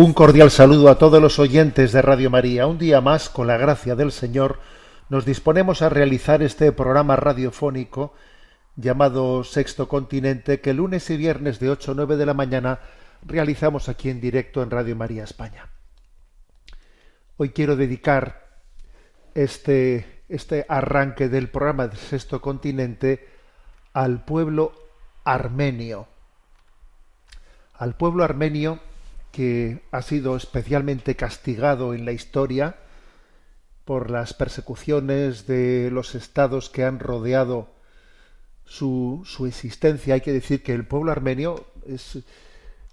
Un cordial saludo a todos los oyentes de Radio María. Un día más, con la gracia del Señor, nos disponemos a realizar este programa radiofónico llamado Sexto Continente, que lunes y viernes de 8 a 9 de la mañana realizamos aquí en directo en Radio María España. Hoy quiero dedicar este, este arranque del programa de Sexto Continente al pueblo armenio al pueblo armenio que ha sido especialmente castigado en la historia por las persecuciones de los estados que han rodeado su, su existencia. Hay que decir que el pueblo armenio es,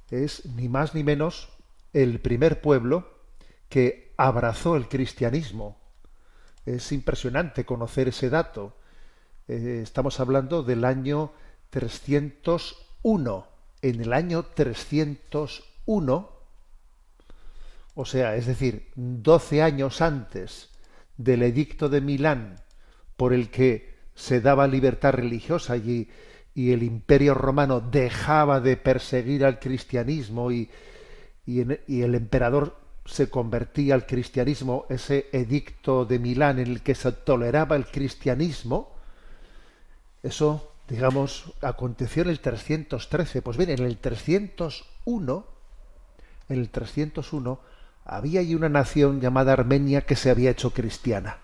es ni más ni menos el primer pueblo que abrazó el cristianismo. Es impresionante conocer ese dato. Eh, estamos hablando del año 301 en el año 301, o sea, es decir, 12 años antes del edicto de Milán por el que se daba libertad religiosa y, y el imperio romano dejaba de perseguir al cristianismo y, y, el emperador se convertía al cristianismo, ese edicto de Milán en el que se toleraba el cristianismo, eso, digamos, aconteció en el 313. Pues bien, en el 301, en el 301, había ahí una nación llamada Armenia que se había hecho cristiana.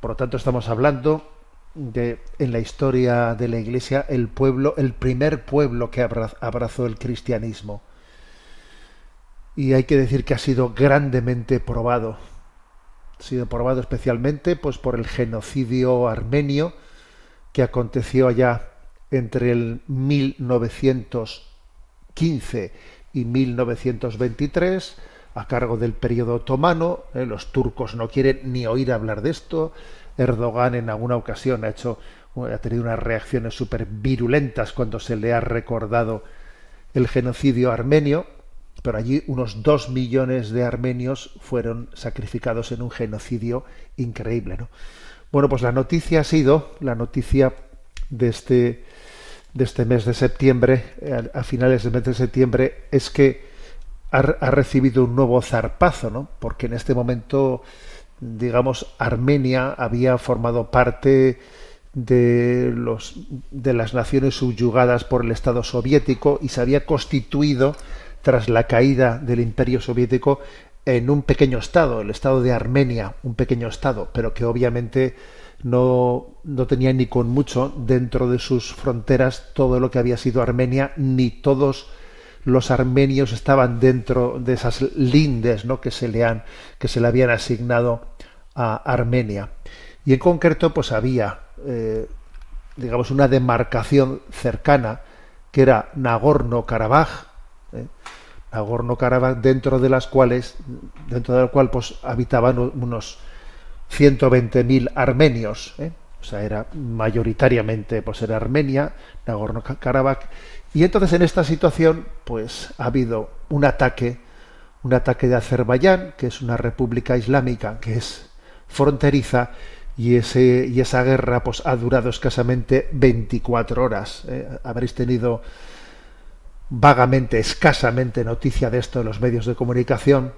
Por lo tanto, estamos hablando de, en la historia de la Iglesia, el pueblo, el primer pueblo que abra- abrazó el cristianismo. Y hay que decir que ha sido grandemente probado. Ha sido probado especialmente pues, por el genocidio armenio, que aconteció allá entre el 1915 y 1923 a cargo del periodo otomano. Eh, Los turcos no quieren ni oír hablar de esto. Erdogan en alguna ocasión ha hecho ha tenido unas reacciones súper virulentas cuando se le ha recordado el genocidio armenio, pero allí unos dos millones de armenios fueron sacrificados en un genocidio increíble, ¿no? Bueno, pues la noticia ha sido, la noticia de este, de este mes de septiembre, a, a finales del mes de septiembre, es que ha, ha recibido un nuevo zarpazo, ¿no? Porque en este momento, digamos, Armenia había formado parte de los de las naciones subyugadas por el Estado soviético y se había constituido tras la caída del Imperio soviético en un pequeño estado, el estado de Armenia, un pequeño estado, pero que obviamente no, no tenía ni con mucho dentro de sus fronteras todo lo que había sido Armenia, ni todos los armenios estaban dentro de esas lindes ¿no? que, se le han, que se le habían asignado a Armenia. Y en concreto, pues había, eh, digamos, una demarcación cercana que era Nagorno-Karabaj, ¿eh? Nagorno-Karabaj, dentro de las cuales, dentro de la cual pues habitaban unos 120.000 armenios, ¿eh? o sea, era mayoritariamente pues era Armenia, Nagorno-Karabaj, y entonces en esta situación pues ha habido un ataque, un ataque de Azerbaiyán, que es una república islámica que es fronteriza, y ese y esa guerra pues ha durado escasamente 24 horas. ¿eh? Habréis tenido vagamente, escasamente noticia de esto en los medios de comunicación,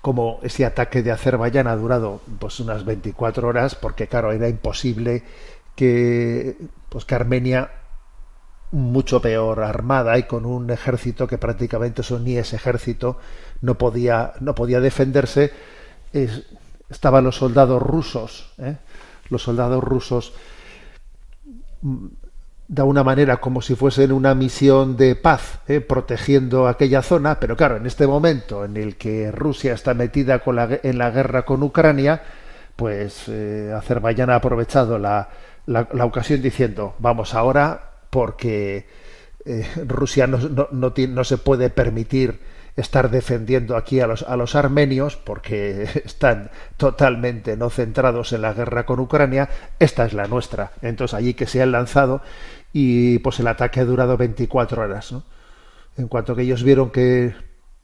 como ese ataque de Azerbaiyán ha durado pues unas 24 horas, porque claro, era imposible que, pues, que Armenia mucho peor armada y con un ejército que prácticamente eso ni ese ejército no podía no podía defenderse es- estaban los soldados rusos ¿eh? los soldados rusos de una manera como si fuesen una misión de paz, ¿eh? protegiendo aquella zona, pero claro, en este momento en el que Rusia está metida con la en la guerra con Ucrania, pues eh, Azerbaiyán ha aprovechado la, la- ocasión diciendo, vamos ahora porque eh, Rusia no, no, no no se puede permitir estar defendiendo aquí a los, a los armenios porque están totalmente no centrados en la guerra con Ucrania, esta es la nuestra. Entonces allí que se han lanzado y pues el ataque ha durado 24 horas. ¿no? En cuanto que ellos vieron que,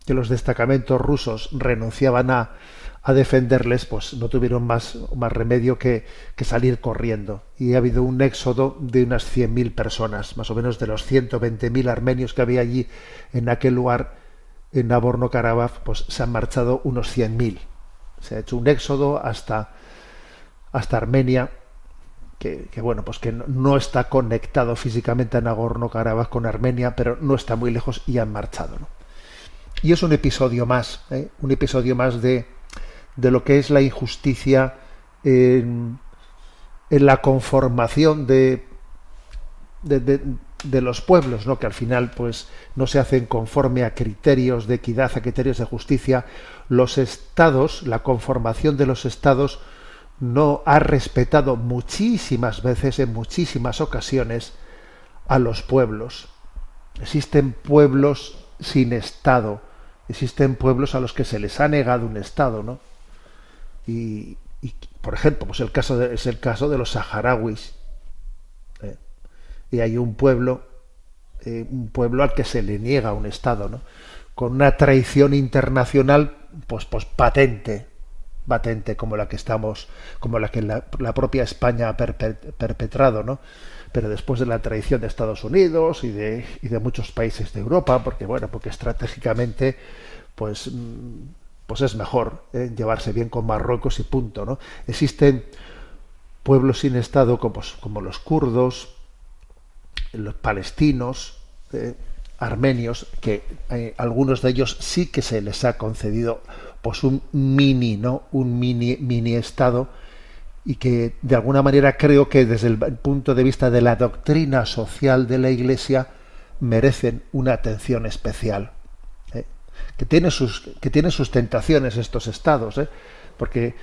que los destacamentos rusos renunciaban a, a defenderles, pues no tuvieron más, más remedio que, que salir corriendo. Y ha habido un éxodo de unas 100.000 personas, más o menos de los 120.000 armenios que había allí en aquel lugar, en Nagorno-Karabaj, pues se han marchado unos 100.000. Se ha hecho un éxodo hasta, hasta Armenia, que, bueno, pues que no, está conectado físicamente a Nagorno-Karabaj con Armenia, pero no está muy lejos y han marchado. ¿no? Y es un episodio más, ¿eh? un episodio más de, de lo que es la injusticia en, la conformación de, de, de los pueblos, ¿no? que al final pues no se hacen conforme a criterios de equidad, a criterios de justicia. Los estados, la conformación de los estados no ha respetado muchísimas veces, en muchísimas ocasiones, a los pueblos. Existen pueblos sin Estado, existen pueblos a los que se les ha negado un Estado, ¿no? Y, y, por ejemplo, pues el caso de, es el caso de los saharauis. Y hay un pueblo, eh, un pueblo al que se le niega un Estado, ¿no? Con una traición internacional, pues, pues patente, patente como la que estamos, como la que la, propia España ha perpetrado, ¿no? Pero después de la traición de Estados Unidos y de, y de muchos países de Europa, porque bueno, porque estratégicamente, pues, pues es mejor ¿eh? llevarse bien con Marruecos y punto, ¿no? Existen pueblos sin Estado como, como los kurdos, los palestinos, eh, armenios, que eh, algunos de ellos sí que se les ha concedido pues un mini, ¿no? Un mini, mini estado y que de alguna manera creo que desde el punto de vista de la doctrina social de la Iglesia merecen una atención especial. ¿eh? Que tiene sus que tiene sus tentaciones estos estados, ¿eh? Porque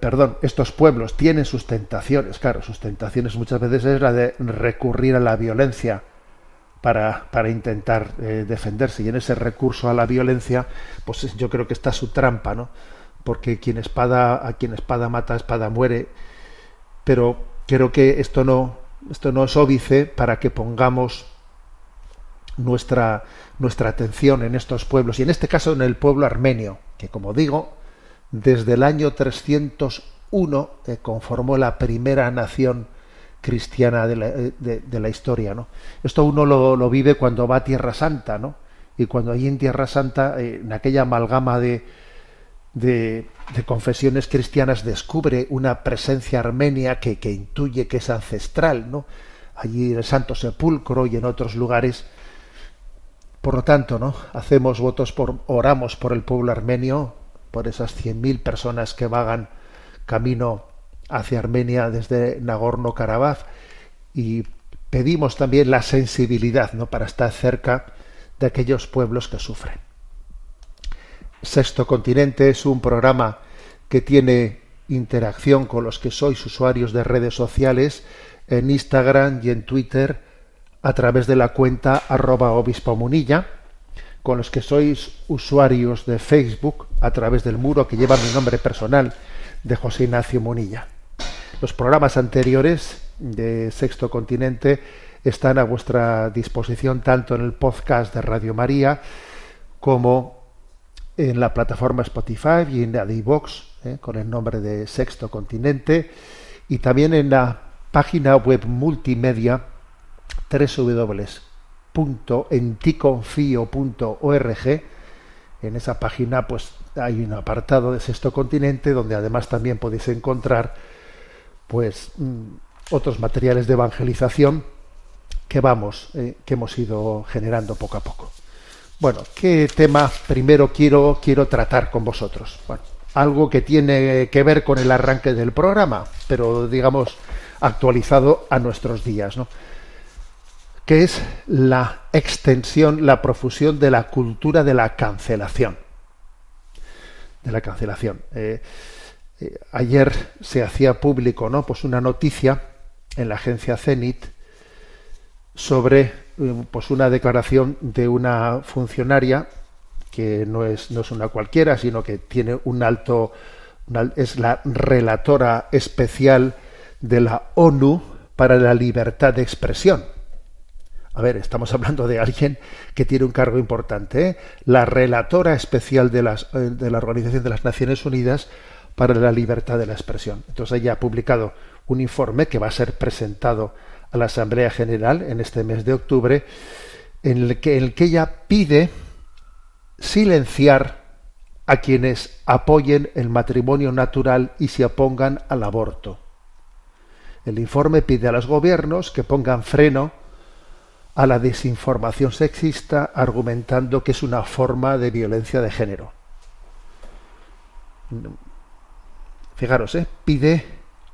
perdón, estos pueblos tienen sus tentaciones, claro, sus tentaciones muchas veces es la de recurrir a la violencia para, para intentar eh, defenderse. Y en ese recurso a la violencia, pues yo creo que está su trampa, ¿no? Porque quien espada, a quien espada mata, espada muere. Pero creo que esto no, esto no es óbice para que pongamos nuestra, nuestra atención en estos pueblos, y en este caso en el pueblo armenio, que como digo, desde el año 301 eh, conformó la primera nación cristiana de la, de, de la historia. ¿no? Esto uno lo, lo, vive cuando va a Tierra Santa, ¿no? y cuando allí en Tierra Santa, eh, en aquella amalgama de, de, de, confesiones cristianas, descubre una presencia armenia que, que, intuye que es ancestral, ¿no? allí en el Santo Sepulcro y en otros lugares. Por lo tanto, ¿no? hacemos votos por, oramos por el pueblo armenio, por esas 100.000 personas que vagan camino hacia Armenia desde Nagorno-Karabaj y pedimos también la sensibilidad ¿no? para estar cerca de aquellos pueblos que sufren. Sexto Continente es un programa que tiene interacción con los que sois usuarios de redes sociales en Instagram y en Twitter a través de la cuenta arroba con los que sois usuarios de Facebook a través del muro que lleva mi nombre personal de José Ignacio Munilla. Los programas anteriores de Sexto Continente están a vuestra disposición tanto en el podcast de Radio María como en la plataforma Spotify y en la de eh, con el nombre de Sexto Continente, y también en la página web multimedia www.enticonfio.org. En esa página pues hay un apartado de Sexto Continente donde además también podéis encontrar pues otros materiales de evangelización que vamos, eh, que hemos ido generando poco a poco. Bueno, ¿qué tema primero quiero, quiero tratar con vosotros? Bueno, algo que tiene que ver con el arranque del programa, pero digamos actualizado a nuestros días, ¿no? Que es la extensión, la profusión de la cultura de la cancelación. De la cancelación. Eh, eh, ayer se hacía público, ¿no? Pues una noticia en la agencia Cenit sobre eh, pues una declaración de una funcionaria que no es, no es una cualquiera, sino que tiene un alto, es la relatora especial de la ONU para la libertad de expresión a ver, estamos hablando de alguien que tiene un cargo importante, ¿eh? la relatora especial de, eh, de la Organización de las Naciones Unidas para la libertad de la expresión. Entonces ella ha publicado un informe que va a ser presentado a la Asamblea General en este mes de octubre, en el que ella pide silenciar a quienes apoyen el matrimonio natural y se opongan al aborto. El informe pide a los gobiernos que pongan freno a la desinformación sexista argumentando que es una forma de violencia de género. Fijaros, ¿eh? pide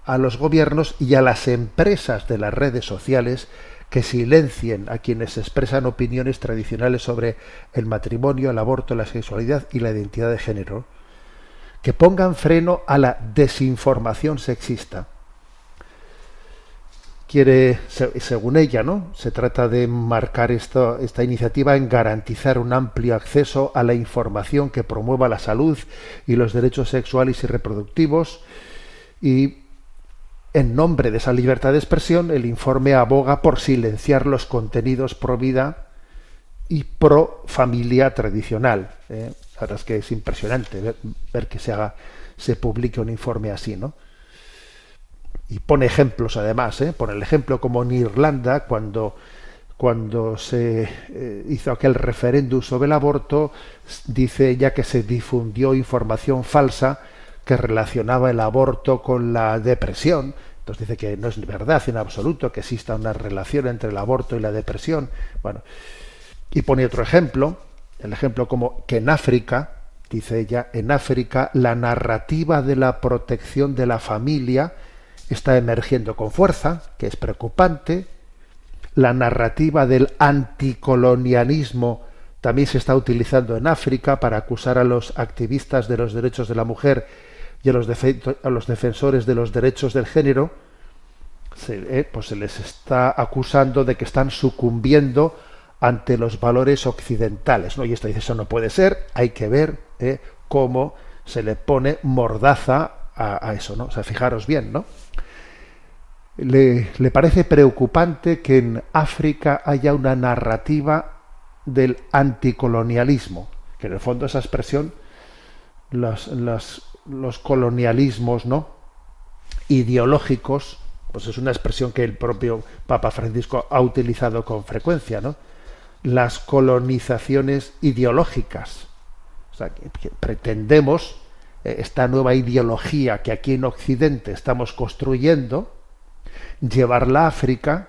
a los gobiernos y a las empresas de las redes sociales que silencien a quienes expresan opiniones tradicionales sobre el matrimonio, el aborto, la sexualidad y la identidad de género, que pongan freno a la desinformación sexista quiere, según ella, ¿no? Se trata de marcar esta, esta iniciativa en garantizar un amplio acceso a la información que promueva la salud y los derechos sexuales y reproductivos y en nombre de esa libertad de expresión, el informe aboga por silenciar los contenidos pro vida y pro familia tradicional. ¿eh? Verdad es que es impresionante ver, ver que se haga, se publique un informe así, ¿no? Y pone ejemplos además, ¿eh? pone el ejemplo como en Irlanda cuando cuando se eh, hizo aquel referéndum sobre el aborto, dice ella que se difundió información falsa que relacionaba el aborto con la depresión. Entonces dice que no es verdad en absoluto que exista una relación entre el aborto y la depresión. Bueno, y pone otro ejemplo, el ejemplo como que en África, dice ella, en África la narrativa de la protección de la familia está emergiendo con fuerza, que es preocupante. La narrativa del anticolonialismo también se está utilizando en África para acusar a los activistas de los derechos de la mujer y a los, defensores de los derechos del género. Se, eh, pues se les está acusando de que están sucumbiendo ante los valores occidentales. ¿no? Y esto dice, eso no puede ser, hay que ver eh, cómo se le pone mordaza a, a, eso, ¿no? O sea, fijaros bien, ¿no? Le, le parece preocupante que en África haya una narrativa del anticolonialismo, que en el fondo esa expresión, los, los, los colonialismos ¿no? ideológicos, pues es una expresión que el propio Papa Francisco ha utilizado con frecuencia, ¿no? Las colonizaciones ideológicas. O sea, que, que pretendemos eh, esta nueva ideología que aquí en Occidente estamos construyendo, llevarla a África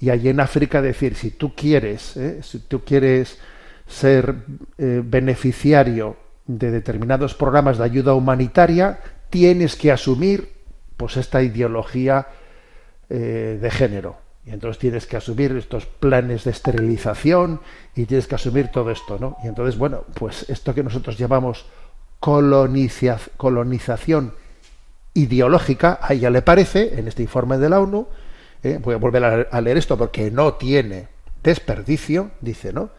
y allí en África decir, si tú quieres, ¿eh? si tú quieres ser eh, beneficiario de determinados programas de ayuda humanitaria, tienes que asumir pues esta ideología eh, de género. Y entonces tienes que asumir estos planes de esterilización y tienes que asumir todo esto, ¿no? Y entonces, bueno, pues esto que nosotros llamamos coloniza colonización ideológica, a ella le parece, en este informe de la ONU, eh, voy a volver a, a leer esto porque no tiene desperdicio, dice, ¿no?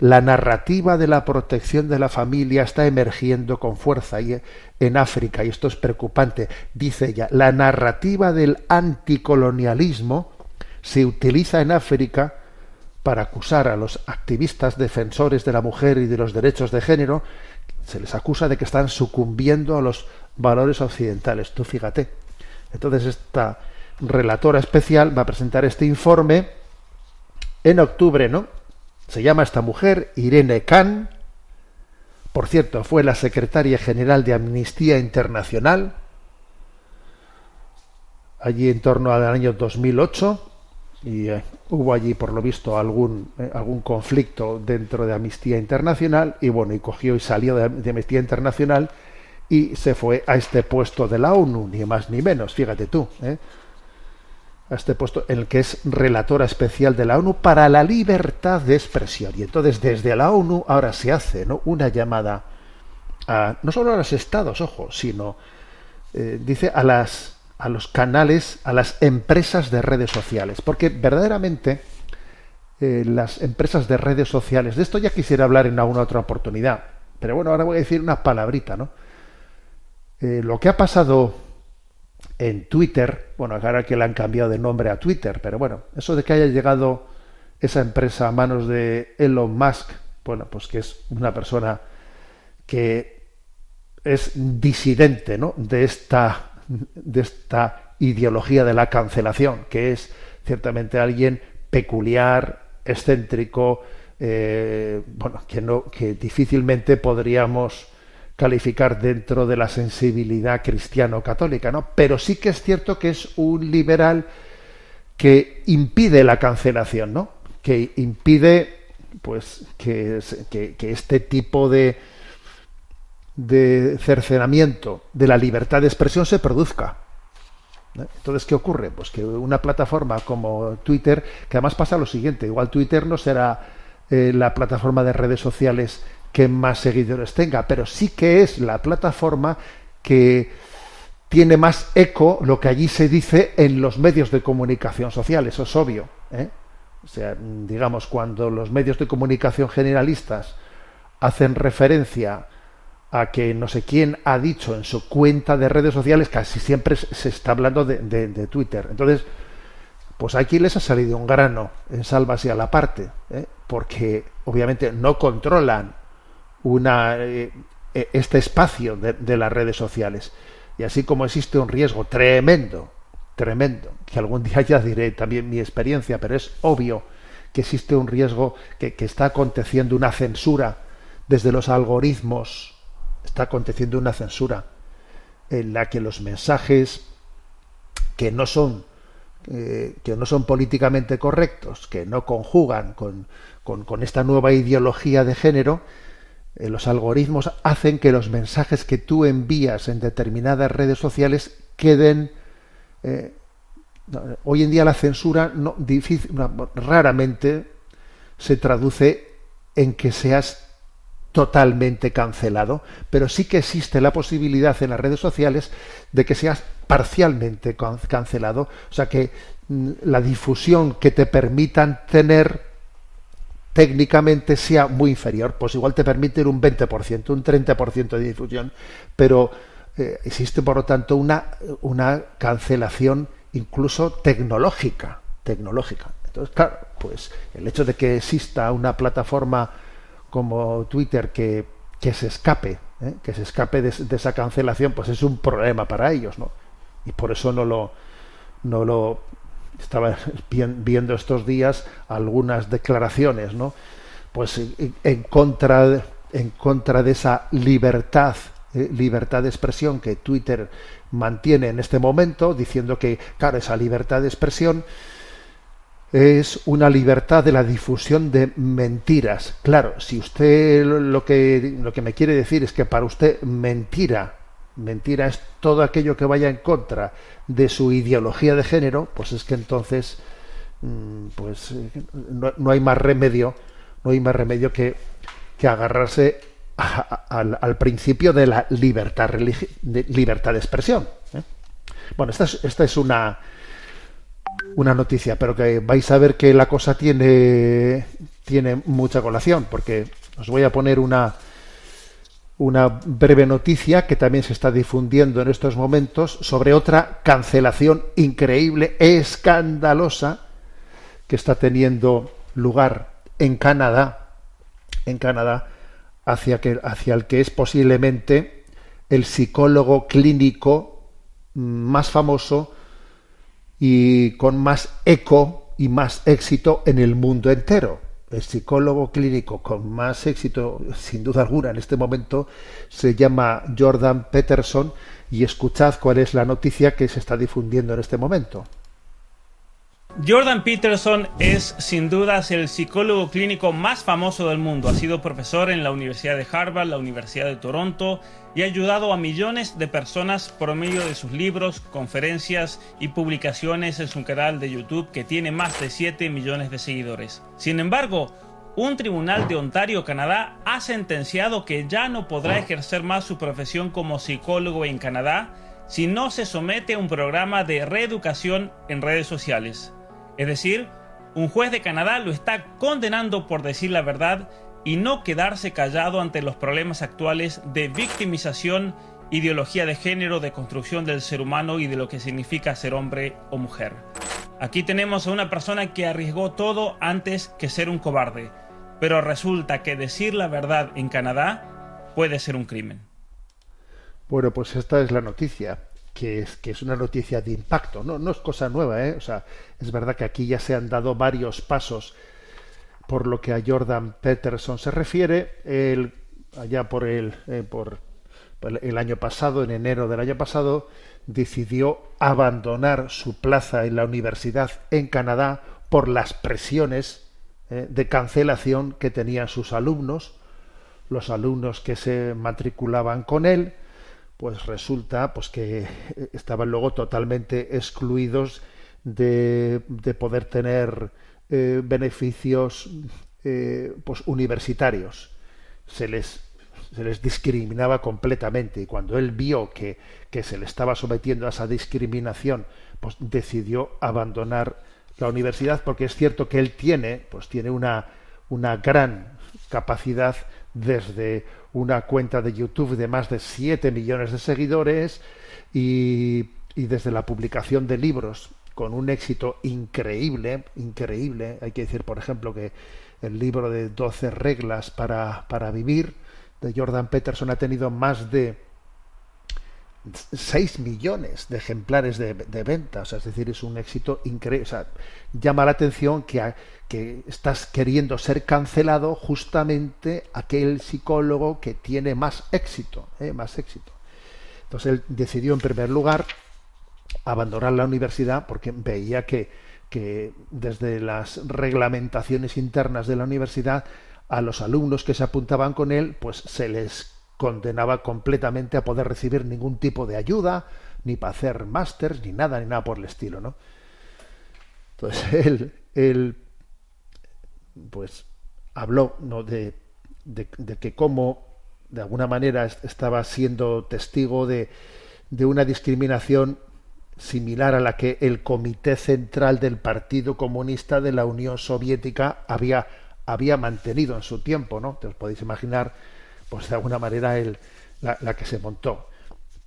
La narrativa de la protección de la familia está emergiendo con fuerza en África y esto es preocupante. Dice ella, la narrativa del anticolonialismo se utiliza en África para acusar a los activistas defensores de la mujer y de los derechos de género, se les acusa de que están sucumbiendo a los valores occidentales. Tú fíjate. Entonces esta relatora especial va a presentar este informe en octubre, ¿no? Se llama esta mujer Irene Khan. Por cierto, fue la secretaria general de Amnistía Internacional allí en torno al año 2008 y eh, hubo allí por lo visto algún eh, algún conflicto dentro de Amnistía Internacional y bueno y cogió y salió de Amnistía Internacional y se fue a este puesto de la ONU ni más ni menos fíjate tú ¿eh? a este puesto en el que es relatora especial de la ONU para la libertad de expresión y entonces desde la ONU ahora se hace ¿no? una llamada a, no solo a los estados ojo sino eh, dice a las a los canales, a las empresas de redes sociales, porque verdaderamente eh, las empresas de redes sociales, de esto ya quisiera hablar en alguna otra oportunidad, pero bueno, ahora voy a decir una palabrita, ¿no? Eh, lo que ha pasado en Twitter, bueno, ahora que le han cambiado de nombre a Twitter, pero bueno, eso de que haya llegado esa empresa a manos de Elon Musk, bueno, pues que es una persona que es disidente, ¿no? De esta de esta ideología de la cancelación, que es ciertamente alguien peculiar, excéntrico, eh, bueno, que no, que difícilmente podríamos calificar dentro de la sensibilidad cristiano-católica, ¿no? Pero sí que es cierto que es un liberal que impide la cancelación, ¿no? Que impide, pues, que, que, este tipo de, de cercenamiento de la libertad de expresión se produzca. Entonces, ¿qué ocurre? Pues que una plataforma como Twitter, que además pasa lo siguiente, igual Twitter no será eh, la plataforma de redes sociales que más seguidores tenga, pero sí que es la plataforma que tiene más eco lo que allí se dice en los medios de comunicación social, eso es obvio. ¿eh? O sea, digamos, cuando los medios de comunicación generalistas hacen referencia a que no sé quién ha dicho en su cuenta de redes sociales, casi siempre se está hablando de, de, Twitter. Entonces, pues aquí les ha salido un grano en sálvase a la parte, ¿eh? porque obviamente no controlan una, eh, este espacio de, las redes sociales. Y así como existe un riesgo tremendo, tremendo, que algún día ya diré también mi experiencia, pero es obvio que existe un riesgo que, que está aconteciendo una censura desde los algoritmos está aconteciendo una censura en la que los mensajes que no son eh, que no son políticamente correctos, que no conjugan con, con, con esta nueva ideología de género, eh, los algoritmos hacen que los mensajes que tú envías en determinadas redes sociales queden eh, hoy en día la censura no, difícil, raramente se traduce en que seas totalmente cancelado, pero sí que existe la posibilidad en las redes sociales de que seas parcialmente cancelado, o sea que mm, la difusión que te permitan tener técnicamente sea muy inferior, pues igual te permiten un 20%, un 30% de difusión, pero eh, existe por lo tanto una, una cancelación incluso tecnológica, tecnológica. Entonces, claro, pues el hecho de que exista una plataforma como Twitter que, que se escape, ¿eh? que se escape de, de, esa cancelación, pues es un problema para ellos, ¿no? Y por eso no lo, no lo estaba viendo estos días algunas declaraciones, ¿no? Pues en, en contra de, en contra de esa libertad eh, libertad de expresión que Twitter mantiene en este momento, diciendo que, claro, esa libertad de expresión es una libertad de la difusión de mentiras. Claro, si usted lo que, lo que me quiere decir es que para usted mentira, mentira es todo aquello que vaya en contra de su ideología de género, pues es que entonces mm, pues no, no hay más remedio, no hay más remedio que, que agarrarse al, principio de la libertad, de, libertad de expresión. ¿eh? Bueno, esta es, esta es una, una noticia, pero que vais a ver que la cosa tiene, tiene mucha colación, porque os voy a poner una, una breve noticia que también se está difundiendo en estos momentos sobre otra cancelación increíble, escandalosa, que está teniendo lugar en Canadá, en Canadá, hacia, que, hacia el que es posiblemente el psicólogo clínico más famoso y con más eco y más éxito en el mundo entero. El psicólogo clínico con más éxito, sin duda alguna, en este momento se llama Jordan Peterson y escuchad cuál es la noticia que se está difundiendo en este momento. Jordan Peterson es sin dudas el psicólogo clínico más famoso del mundo. Ha sido profesor en la Universidad de Harvard, la Universidad de Toronto y ha ayudado a millones de personas por medio de sus libros, conferencias y publicaciones en su canal de YouTube que tiene más de 7 millones de seguidores. Sin embargo, un tribunal de Ontario, Canadá, ha sentenciado que ya no podrá ejercer más su profesión como psicólogo en Canadá si no se somete a un programa de reeducación en redes sociales. Es decir, un juez de Canadá lo está condenando por decir la verdad y no quedarse callado ante los problemas actuales de victimización, ideología de género, de construcción del ser humano y de lo que significa ser hombre o mujer. Aquí tenemos a una persona que arriesgó todo antes que ser un cobarde, pero resulta que decir la verdad en Canadá puede ser un crimen. Bueno, pues esta es la noticia que es, que es una noticia de impacto. No, no es cosa nueva, ¿eh? O sea, es verdad que aquí ya se han dado varios pasos por lo que a Jordan Peterson se refiere. Él, allá por el, eh, por el año pasado, en enero del año pasado, decidió abandonar su plaza en la universidad en Canadá por las presiones eh, de cancelación que tenían sus alumnos, los alumnos que se matriculaban con él, pues resulta pues que estaban luego totalmente excluidos de, de poder tener eh, beneficios eh, pues universitarios. Se les se les discriminaba completamente y cuando él vio que, que se le estaba sometiendo a esa discriminación pues decidió abandonar la universidad porque es cierto que él tiene pues tiene una una gran capacidad desde una cuenta de YouTube de más de 7 millones de seguidores y, y desde la publicación de libros con un éxito increíble, increíble. Hay que decir, por ejemplo, que el libro de 12 reglas para, para vivir de Jordan Peterson ha tenido más de 6 millones de ejemplares de, de es decir, es un éxito increíble. O sea, llama la atención que, que estás queriendo ser cancelado justamente aquel psicólogo que tiene más éxito, ¿eh? más éxito. Entonces él decidió en primer lugar abandonar la universidad porque veía que, que desde las reglamentaciones internas de la universidad a los alumnos que se apuntaban con él, pues se les condenaba completamente a poder recibir ningún tipo de ayuda, ni para hacer másters, ni nada, ni nada por el estilo, ¿no? Entonces él, él pues habló ¿no? de, de, que cómo de alguna manera estaba siendo testigo de, de una discriminación similar a la que el Comité Central del Partido Comunista de la Unión Soviética había, había mantenido en su tiempo, ¿no? Te os podéis imaginar, pues de alguna manera el, la, que se montó.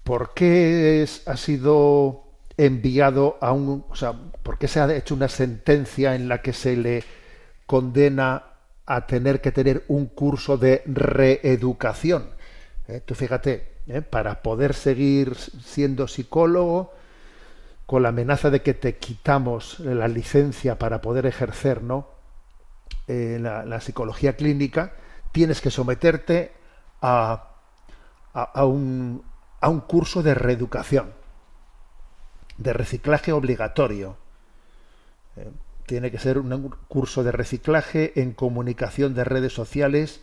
¿Por qué es, ha sido enviado a un, o sea, por qué se ha hecho una sentencia en la que se le condena a tener que tener un curso de reeducación. ¿Eh? Tú fíjate, ¿eh? para poder seguir siendo psicólogo, con la amenaza de que te quitamos la licencia para poder ejercer ¿no? Eh, la, la, psicología clínica, tienes que someterte a, a, un, a un curso de reeducación, de reciclaje obligatorio. Eh, tiene que ser un curso de reciclaje en comunicación de redes sociales.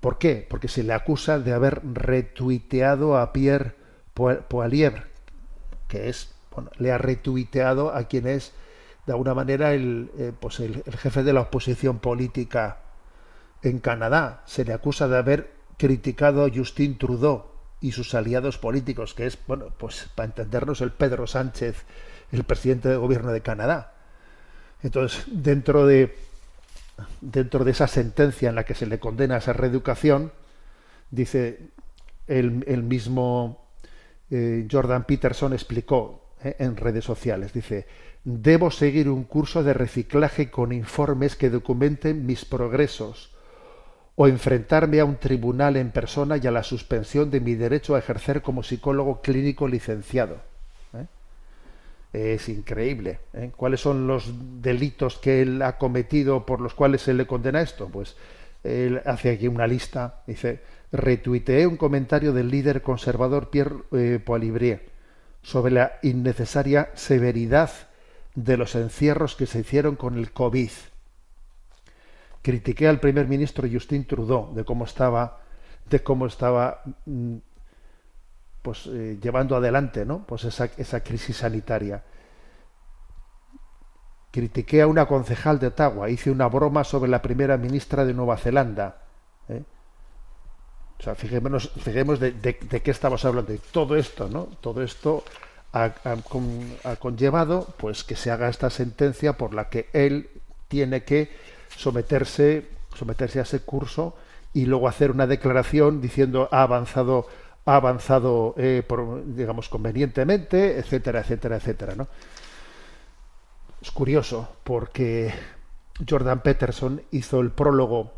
¿Por qué? Porque se le acusa de haber retuiteado a Pierre Poilievre, que es, bueno, le ha retuiteado a quien es de alguna manera el, eh, pues el, jefe de la oposición política en Canadá. Se le acusa de haber criticado Justin Trudeau y sus aliados políticos, que es, bueno, pues para entendernos, el Pedro Sánchez, el presidente del gobierno de Canadá. Entonces, dentro de, dentro de esa sentencia en la que se le condena esa reeducación, dice el, el mismo eh, Jordan Peterson explicó eh, en redes sociales, dice, debo seguir un curso de reciclaje con informes que documenten mis progresos o enfrentarme a un tribunal en persona y a la suspensión de mi derecho a ejercer como psicólogo clínico licenciado es increíble. ¿eh? ¿Cuáles son los delitos que él ha cometido por los cuales se le condena esto? Pues él hace aquí una lista, dice, retuiteé un comentario del líder conservador Pierre eh, sobre la innecesaria severidad de los encierros que se hicieron con el COVID. Critiqué al primer ministro Justin Trudeau de cómo estaba, de cómo estaba mm, pues, eh, llevando adelante ¿no? pues esa, esa crisis sanitaria. Critiqué a una concejal de Ottawa, hice una broma sobre la primera ministra de Nueva Zelanda. ¿eh? O sea, fijémonos, fijémonos de, qué estamos hablando. De todo esto, ¿no? Todo esto ha, ha, conllevado pues que se haga esta sentencia por la que él tiene que someterse, someterse a ese curso y luego hacer una declaración diciendo ha avanzado, ha avanzado, eh, por, digamos, convenientemente, etcétera, etcétera, etcétera, ¿no? Es curioso porque Jordan Peterson hizo el prólogo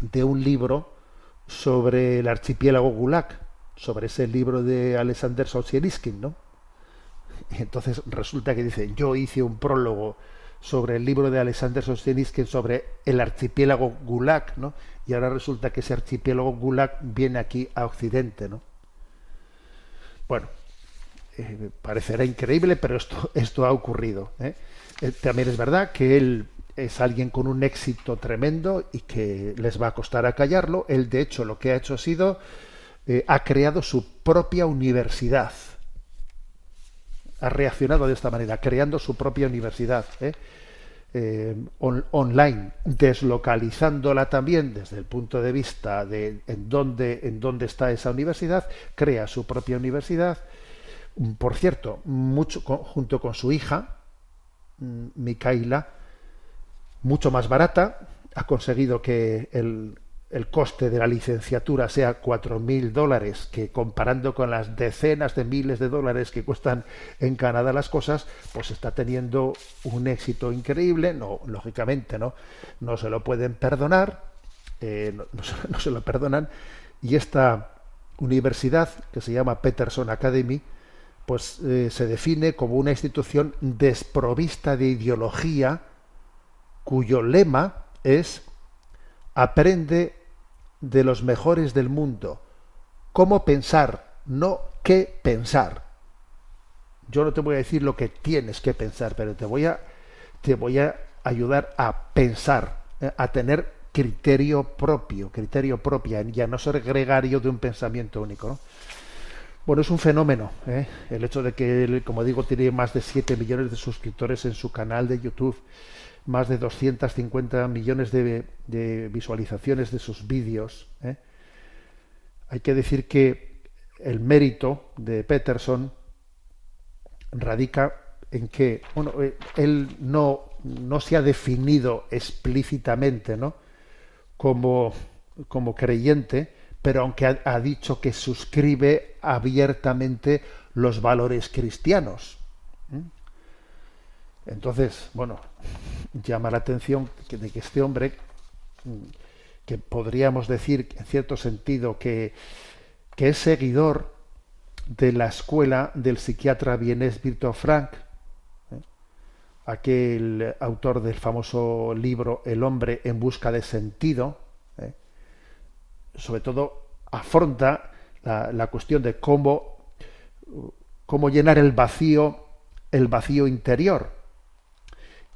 de un libro sobre el archipiélago Gulag, sobre ese libro de Alexander Solzhenitsyn, ¿no? Entonces resulta que dice, yo hice un prólogo sobre el libro de Alexander Solzhenitsyn sobre el archipiélago Gulag, ¿no? Y ahora resulta que ese archipiélago Gulag viene aquí a Occidente, ¿no? Bueno, eh, parecerá increíble, pero esto, esto ha ocurrido. ¿eh? Eh, también es verdad que él es alguien con un éxito tremendo y que les va a costar acallarlo. Él, de hecho, lo que ha hecho ha sido, ha creado su propia universidad. Ha reaccionado de esta manera, creando su propia universidad. ¿eh? Eh, on, online, deslocalizándola también desde el punto de vista de en dónde, en dónde está esa universidad, crea su propia universidad. Por cierto, mucho, junto con su hija, Mikaila, mucho más barata, ha conseguido que el, el coste de la licenciatura sea 4.000 dólares, que comparando con las decenas de miles de dólares que cuestan en Canadá las cosas, pues está teniendo un éxito increíble. No, lógicamente, no, no se lo pueden perdonar, eh, no, no, se, no, se, lo perdonan. Y esta universidad, que se llama Peterson Academy, pues eh, se define como una institución desprovista de ideología, cuyo lema es aprende de los mejores del mundo. Cómo pensar, no qué pensar. Yo no te voy a decir lo que tienes que pensar, pero te voy a, te voy a ayudar a pensar, eh, a tener criterio propio, criterio propio, ya no ser gregario de un pensamiento único. ¿no? Bueno, es un fenómeno ¿eh? el hecho de que él, como digo, tiene más de 7 millones de suscriptores en su canal de YouTube más de 250 millones de, visualizaciones de sus vídeos. ¿eh? Hay que decir que el mérito de Peterson radica en que bueno, eh, él no, no se ha definido explícitamente ¿no? como, como creyente, pero aunque ha dicho que suscribe abiertamente los valores cristianos. Entonces, bueno, llama la atención de que este hombre, que podríamos decir en cierto sentido que, que es seguidor de la escuela del psiquiatra vienés Víctor Frank, ¿eh? aquel autor del famoso libro El hombre en busca de sentido, ¿eh? sobre todo afronta la, la cuestión de cómo, cómo llenar el vacío, el vacío interior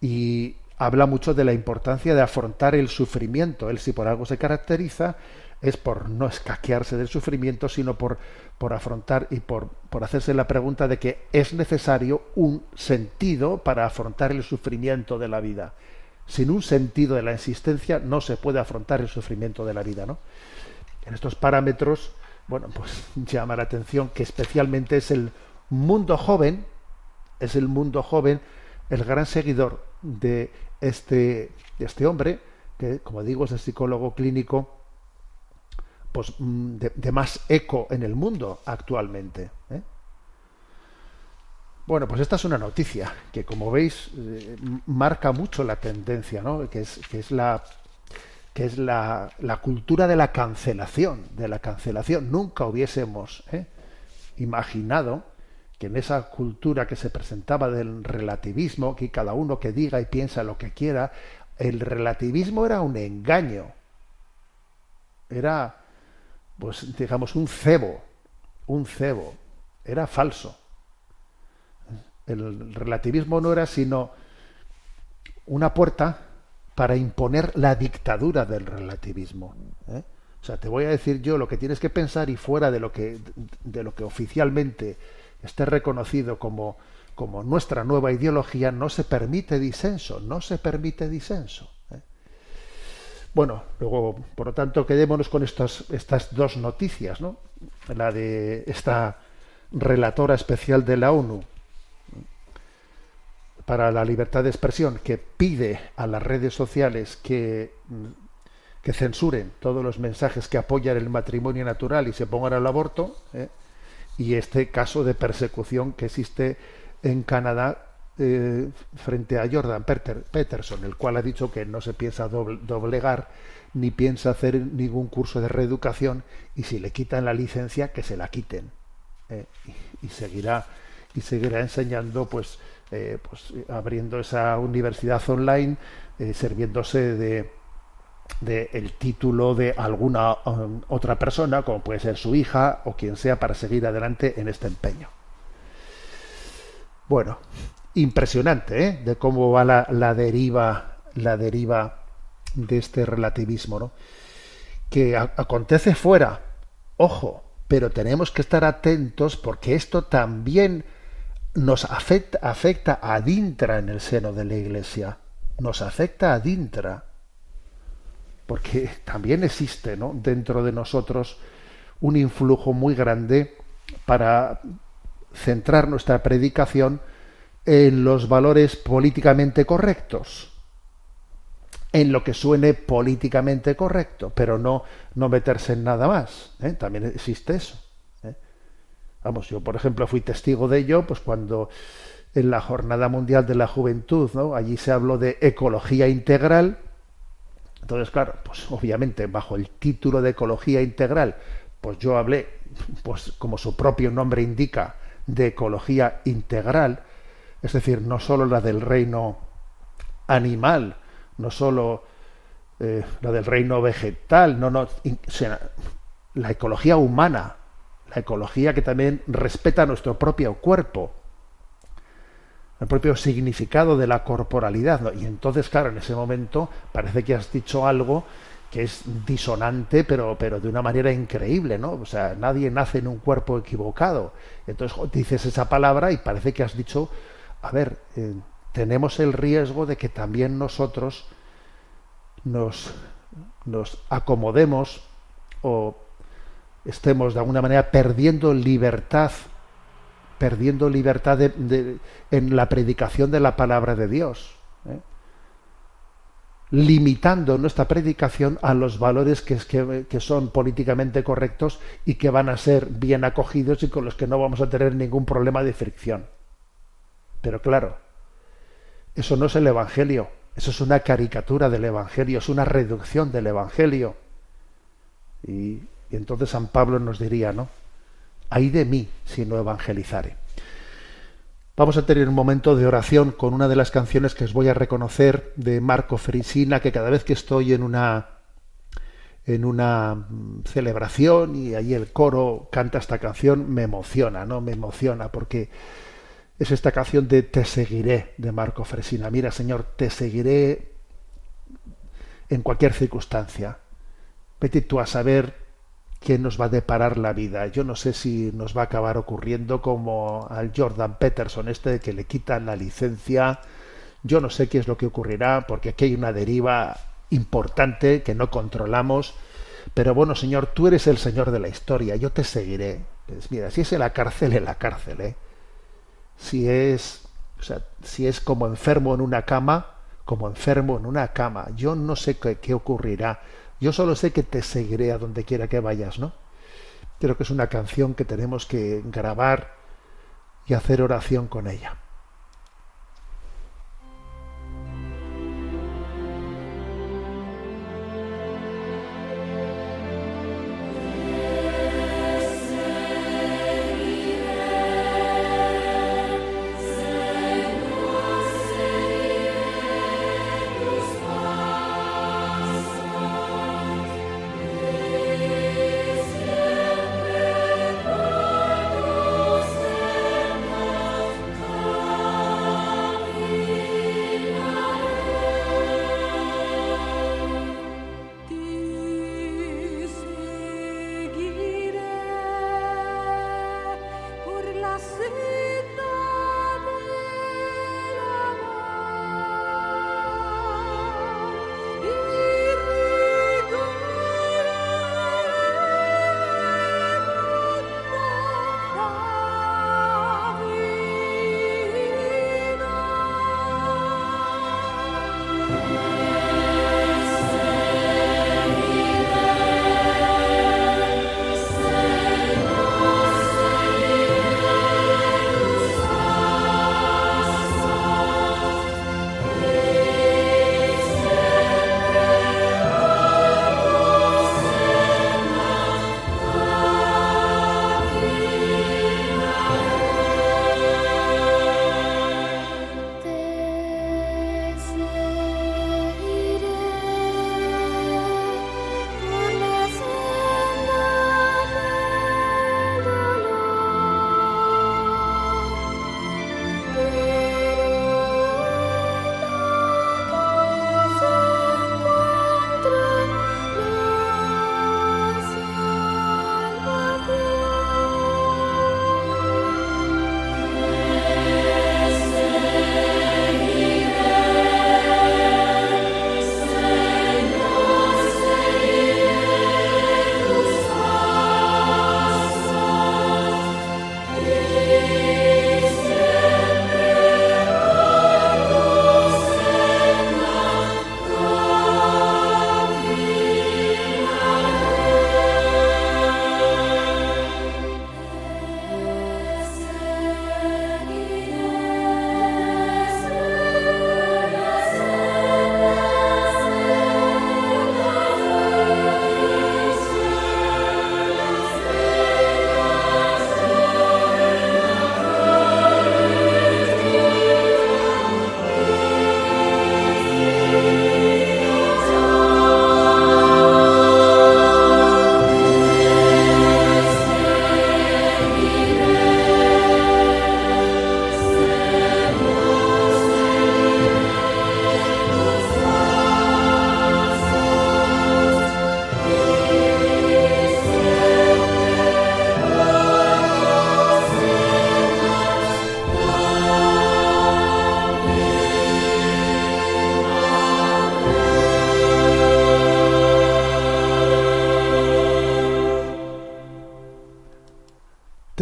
y habla mucho de la importancia de afrontar el sufrimiento. Él si por algo se caracteriza es por no escaquearse del sufrimiento, sino por, por afrontar y por, por hacerse la pregunta de que es necesario un sentido para afrontar el sufrimiento de la vida. Sin un sentido de la existencia no se puede afrontar el sufrimiento de la vida. ¿no? En estos parámetros, bueno, pues llama la atención que especialmente es el mundo joven, es el mundo joven el gran seguidor de este, de este hombre, que como digo es el psicólogo clínico pues, de, de más eco en el mundo actualmente. ¿eh? Bueno, pues esta es una noticia que, como veis, eh, marca mucho la tendencia, ¿no? que es, que es la que es la, la, cultura de la cancelación, de la cancelación. Nunca hubiésemos ¿eh? imaginado que en esa cultura que se presentaba del relativismo, que cada uno que diga y piensa lo que quiera, el relativismo era un engaño, era, pues digamos, un cebo, un cebo, era falso. El relativismo no era sino una puerta para imponer la dictadura del relativismo. ¿eh? O sea, te voy a decir yo lo que tienes que pensar y fuera de lo que, de lo que oficialmente esté reconocido como, como nuestra nueva ideología, no se permite disenso, no se permite disenso. ¿eh? Bueno, luego, por lo tanto, quedémonos con estas, estas dos noticias, ¿no? La de esta relatora especial de la ONU para la libertad de expresión que pide a las redes sociales que, que censuren todos los mensajes que apoyan el matrimonio natural y se pongan al aborto, ¿eh? Y este caso de persecución que existe en Canadá eh, frente a Jordan Peterson, el cual ha dicho que no se piensa doblegar ni piensa hacer ningún curso de reeducación y si le quitan la licencia que se la quiten eh, y, seguirá y seguirá enseñando pues eh, pues abriendo esa universidad online eh, sirviéndose de, de, el título de alguna um, otra persona como puede ser su hija o quien sea para seguir adelante en este empeño bueno impresionante ¿eh? de cómo va la, deriva la deriva de este relativismo ¿no? que acontece fuera ojo pero tenemos que estar atentos porque esto también nos afecta, afecta a dintra en el seno de la iglesia nos afecta a dintra porque también existe ¿no? dentro de nosotros un influjo muy grande para centrar nuestra predicación en los valores políticamente correctos, en lo que suene políticamente correcto, pero no, no meterse en nada más. ¿eh? También existe eso. ¿eh? Vamos, yo por ejemplo fui testigo de ello, pues cuando en la Jornada Mundial de la Juventud, ¿no? allí se habló de ecología integral. Entonces, claro, pues obviamente bajo el título de ecología integral, pues yo hablé, pues como su propio nombre indica, de ecología integral, es decir, no sólo la del reino animal, no sólo eh, la del reino vegetal, no, no, la ecología humana, la ecología que también respeta nuestro propio cuerpo, el propio significado de la corporalidad. Y entonces, claro, en ese momento parece que has dicho algo que es disonante, pero, pero de una manera increíble, ¿no? O sea, nadie nace en un cuerpo equivocado. Entonces dices esa palabra y parece que has dicho a ver, eh, tenemos el riesgo de que también nosotros nos, nos acomodemos o estemos de alguna manera perdiendo libertad, perdiendo libertad en la predicación de la palabra de Dios, ¿eh? limitando nuestra predicación a los valores que, son políticamente correctos y que van a ser bien acogidos y con los que no vamos a tener ningún problema de fricción. Pero claro, eso no es el Evangelio, eso es una caricatura del Evangelio, es una reducción del Evangelio. Y entonces San Pablo nos diría, ¿no? Hay de mí si no evangelizare. Vamos a tener un momento de oración con una de las canciones que os voy a reconocer de Marco Frisina, que cada vez que estoy en una en una mm, celebración y ahí el coro canta esta canción, me emociona, ¿no? Me emociona porque es esta canción de Te seguiré de Marco Fresina. Mira, Señor, te seguiré en cualquier circunstancia. Vete tú a saber qué nos va a deparar la vida. Yo no sé si nos va a acabar ocurriendo como al Jordan Peterson, este que le quitan la licencia. Yo no sé qué es lo que ocurrirá, porque aquí hay una deriva importante que no controlamos. Pero bueno, Señor, tú eres el Señor de la historia, yo te seguiré. Pues mira, si es en la cárcel, en la cárcel, ¿eh? si es, si es como enfermo en una cama, como enfermo en una cama. Yo no sé qué, qué, ocurrirá. Yo solo sé que te seguiré a donde quiera que vayas, ¿no? Creo que es una canción que tenemos que grabar y hacer oración con ella.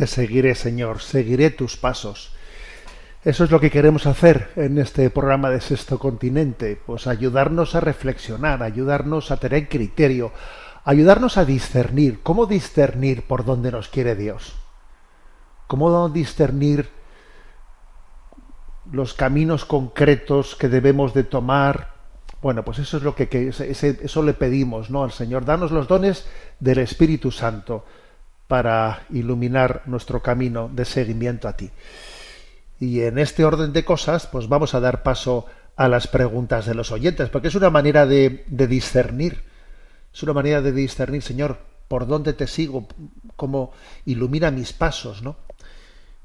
Seguiré, Señor, seguiré tus pasos. Eso es lo que queremos hacer en este programa de Sexto Continente, pues ayudarnos a reflexionar, ayudarnos a tener criterio, ayudarnos a discernir. ¿Cómo discernir por dónde nos quiere Dios? ¿Cómo discernir los caminos concretos que debemos de tomar? Bueno, pues eso es lo que, que eso le pedimos, ¿no? Al Señor, danos los dones del Espíritu Santo para iluminar nuestro camino de seguimiento a ti. Y en este orden de cosas, pues vamos a dar paso a las preguntas de los oyentes, porque es una manera de, de discernir, es una manera de discernir, Señor, por dónde te sigo, cómo ilumina mis pasos, ¿no?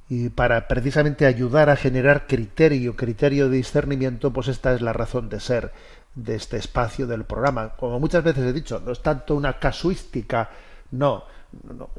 Y para precisamente ayudar a generar criterio, criterio de discernimiento, pues esta es la razón de ser de este espacio del programa. Como muchas veces he dicho, no es tanto una casuística, no,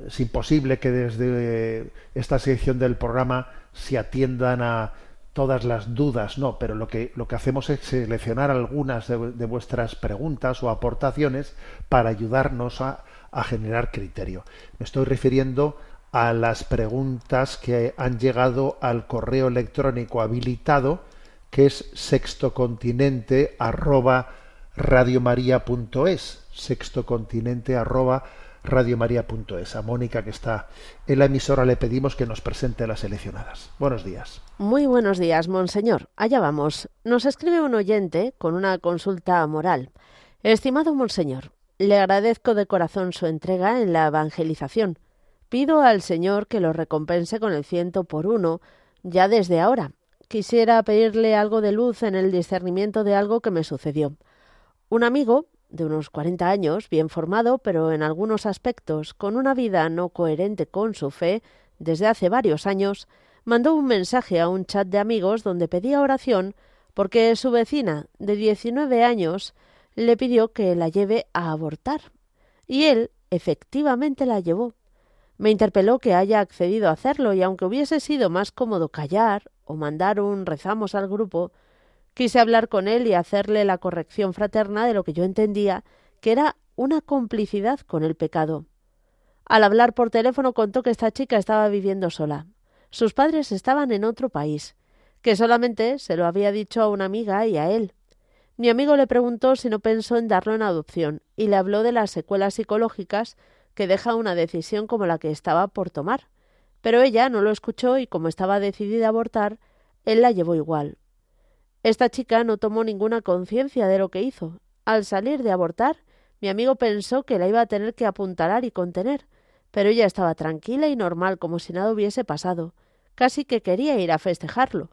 es imposible que desde esta sección del programa se atiendan a todas las dudas, no, pero lo que, lo que hacemos es seleccionar algunas de, vuestras preguntas o aportaciones para ayudarnos a, generar criterio. Me estoy refiriendo a las preguntas que han llegado al correo electrónico habilitado que es sextocontinente arroba sextocontinente radiomaria.es a Mónica que está en la emisora le pedimos que nos presente las seleccionadas buenos días Muy buenos días, monseñor. Allá vamos. Nos escribe un oyente con una consulta moral. Estimado monseñor, le agradezco de corazón su entrega en la evangelización. Pido al Señor que lo recompense con el ciento por uno ya desde ahora. Quisiera pedirle algo de luz en el discernimiento de algo que me sucedió. Un amigo, de unos 40 años, bien formado, pero en algunos aspectos con una vida no coherente con su fe, desde hace varios años, mandó un mensaje a un chat de amigos donde pedía oración porque su vecina, de 19 años, le pidió que la lleve a abortar. Y él efectivamente la llevó. Me interpeló que haya accedido a hacerlo y aunque hubiese sido más cómodo callar o mandar un rezamos al grupo, quise hablar con él y hacerle la corrección fraterna de lo que yo entendía que era una complicidad con el pecado. Al hablar por teléfono contó que esta chica estaba viviendo sola. Sus padres estaban en otro país, que solamente se lo había dicho a una amiga y a él. Mi amigo le preguntó si no pensó en darlo en adopción y le habló de las secuelas psicológicas que deja una decisión como la que estaba por tomar. Pero ella no lo escuchó y como estaba decidida a abortar, él la llevó igual. Esta chica no tomó ninguna conciencia de lo que hizo. Al salir de abortar, mi amigo pensó que la iba a tener que apuntalar y contener, pero ella estaba tranquila y normal como si nada hubiese pasado. Casi que quería ir a festejarlo.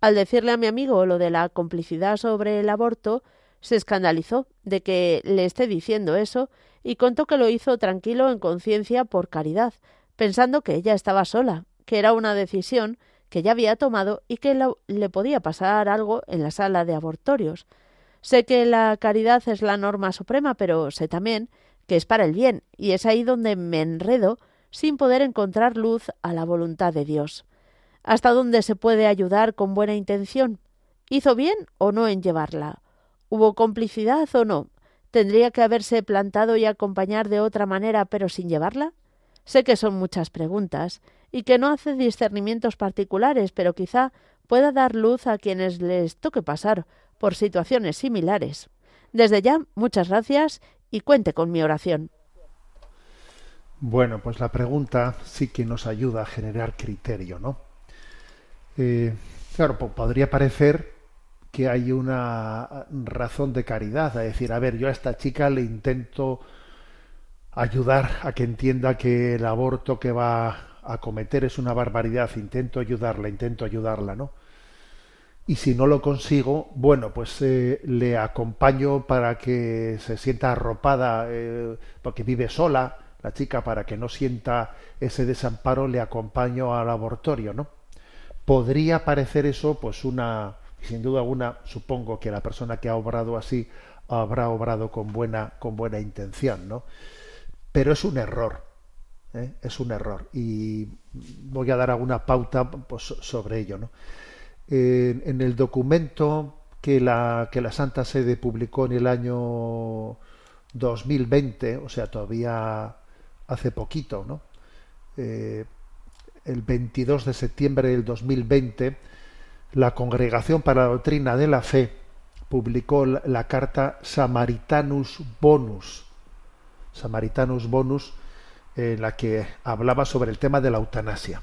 Al decirle a mi amigo lo de la complicidad sobre el aborto, se escandalizó de que le esté diciendo eso y contó que lo hizo tranquilo en conciencia por caridad, pensando que ella estaba sola, que era una decisión que ya había tomado y que le podía pasar algo en la sala de abortorios. Sé que la caridad es la norma suprema, pero sé también que es para el bien, y es ahí donde me enredo sin poder encontrar luz a la voluntad de Dios. ¿Hasta dónde se puede ayudar con buena intención? ¿Hizo bien o no en llevarla? ¿Hubo complicidad o no? ¿Tendría que haberse plantado y acompañar de otra manera pero sin llevarla? Sé que son muchas preguntas y que no hace discernimientos particulares, pero quizá pueda dar luz a quienes les toque pasar por situaciones similares. Desde ya, muchas gracias y cuente con mi oración. Bueno, pues la pregunta sí que nos ayuda a generar criterio, ¿no? Eh, claro, po- podría parecer que hay una razón de caridad, a decir, a ver, yo a esta chica le intento ayudar a que entienda que el aborto que va a cometer es una barbaridad, intento ayudarla, intento ayudarla, ¿no? Y si no lo consigo, bueno, pues eh, le acompaño para que se sienta arropada, eh, porque vive sola, la chica, para que no sienta ese desamparo, le acompaño al abortorio, ¿no? Podría parecer eso, pues una, sin duda alguna, supongo que la persona que ha obrado así habrá obrado con buena, con buena intención, ¿no? Pero es un error, ¿eh? es un error. Y voy a dar alguna pauta pues, sobre ello, ¿no? en, el documento que la, que la Santa Sede publicó en el año 2020, o sea, todavía hace poquito, ¿no? Eh, el 22 de septiembre del 2020, la Congregación para la Doctrina de la Fe publicó la, la carta Samaritanus Bonus. Samaritanus Bonus, en la que hablaba sobre el tema de la eutanasia.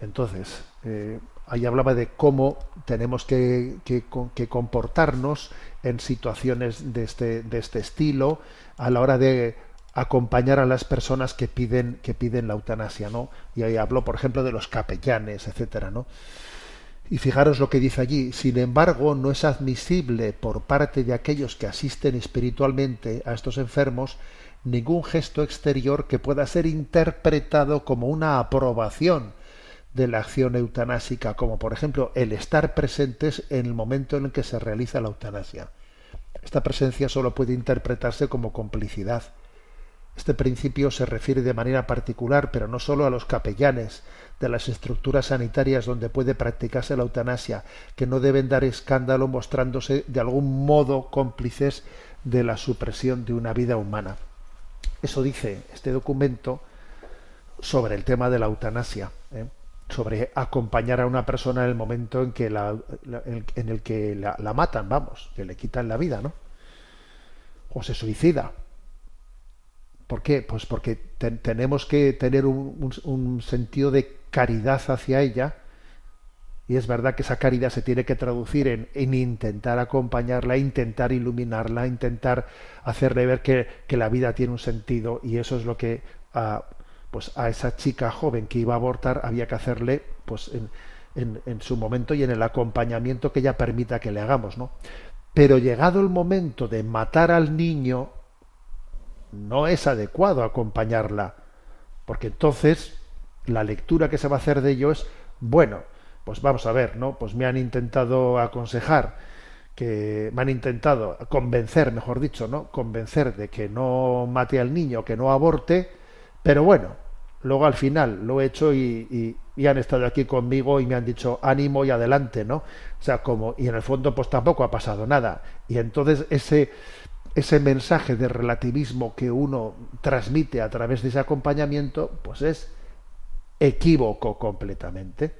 Entonces, eh, ahí hablaba de cómo tenemos que, que, que, comportarnos en situaciones de este, de este estilo a la hora de acompañar a las personas que piden, que piden la eutanasia, ¿no? Y ahí habló, por ejemplo, de los capellanes, etcétera, ¿no? Y fijaros lo que dice allí, sin embargo, no es admisible por parte de aquellos que asisten espiritualmente a estos enfermos ningún gesto exterior que pueda ser interpretado como una aprobación de la acción eutanásica, como por ejemplo el estar presentes en el momento en el que se realiza la eutanasia. Esta presencia solo puede interpretarse como complicidad. Este principio se refiere de manera particular, pero no solo a los capellanes de las estructuras sanitarias donde puede practicarse la eutanasia, que no deben dar escándalo mostrándose de algún modo cómplices de la supresión de una vida humana. Eso dice este documento sobre el tema de la eutanasia. ¿eh? sobre acompañar a una persona en el momento en que la, en el que la, matan, vamos, que le quitan la vida, ¿no? O se suicida. ¿Por qué? Pues porque te, tenemos que tener un, sentido de caridad hacia ella. Y es verdad que esa caridad se tiene que traducir en, en intentar acompañarla, intentar iluminarla, intentar hacerle ver que, la vida tiene un sentido. Y eso es lo que uh, pues a esa chica joven que iba a abortar había que hacerle pues en, en, en, su momento y en el acompañamiento que ella permita que le hagamos, ¿no? Pero llegado el momento de matar al niño, no es adecuado acompañarla, porque entonces la lectura que se va a hacer de ello es, bueno, pues vamos a ver, ¿no? Pues me han intentado aconsejar, que me han intentado convencer, mejor dicho, ¿no? Convencer de que no mate al niño, que no aborte, pero bueno, luego al final lo he hecho y, y, han estado aquí conmigo y me han dicho ánimo y adelante, ¿no? O sea, como, y en el fondo pues tampoco ha pasado nada. Y entonces ese, ese mensaje de relativismo que uno transmite a través de ese acompañamiento, pues es equívoco completamente.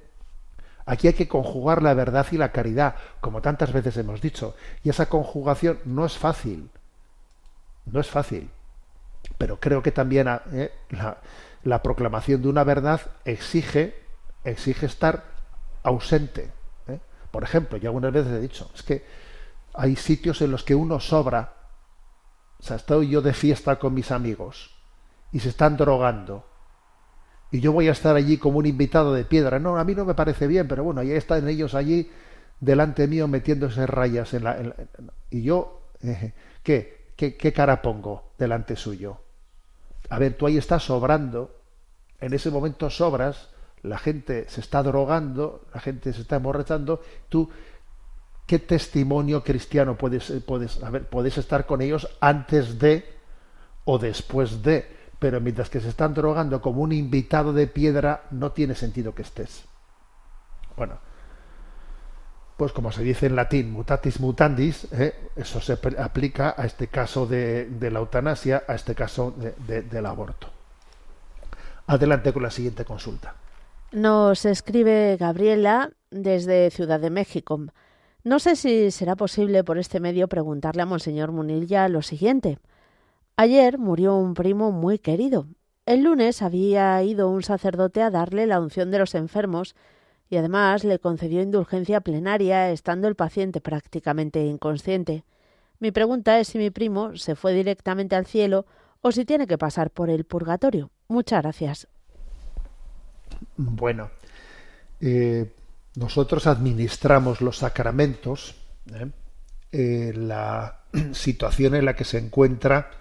Aquí hay que conjugar la verdad y la caridad, como tantas veces hemos dicho. Y esa conjugación no es fácil. No es fácil pero creo que también eh, la, la, proclamación de una verdad exige, exige estar ausente. ¿eh? Por ejemplo, yo algunas veces he dicho, es que hay sitios en los que uno sobra. O sea, estoy yo de fiesta con mis amigos y se están drogando. Y yo voy a estar allí como un invitado de piedra. No, a mí no me parece bien, pero bueno, ahí están ellos allí delante mío metiéndose rayas en la... En la y yo, eh, ¿qué? ¿Qué, ¿Qué cara pongo delante suyo? A ver, tú ahí estás sobrando, en ese momento sobras, la gente se está drogando, la gente se está emborrachando, tú, ¿qué testimonio cristiano puedes, puedes, a ver, puedes estar con ellos antes de o después de? Pero mientras que se están drogando como un invitado de piedra, no tiene sentido que estés. Bueno, pues como se dice en latín, mutatis mutandis, ¿eh? eso se aplica a este caso de, la eutanasia, a este caso de, del aborto. Adelante con la siguiente consulta. Nos escribe Gabriela desde Ciudad de México. No sé si será posible por este medio preguntarle a Monseñor Munilla lo siguiente. Ayer murió un primo muy querido. El lunes había ido un sacerdote a darle la unción de los enfermos y además le concedió indulgencia plenaria estando el paciente prácticamente inconsciente. Mi pregunta es si mi primo se fue directamente al cielo o si tiene que pasar por el purgatorio. Muchas gracias. Bueno, eh, nosotros administramos los sacramentos, ¿eh? Eh, la situación en la que se encuentra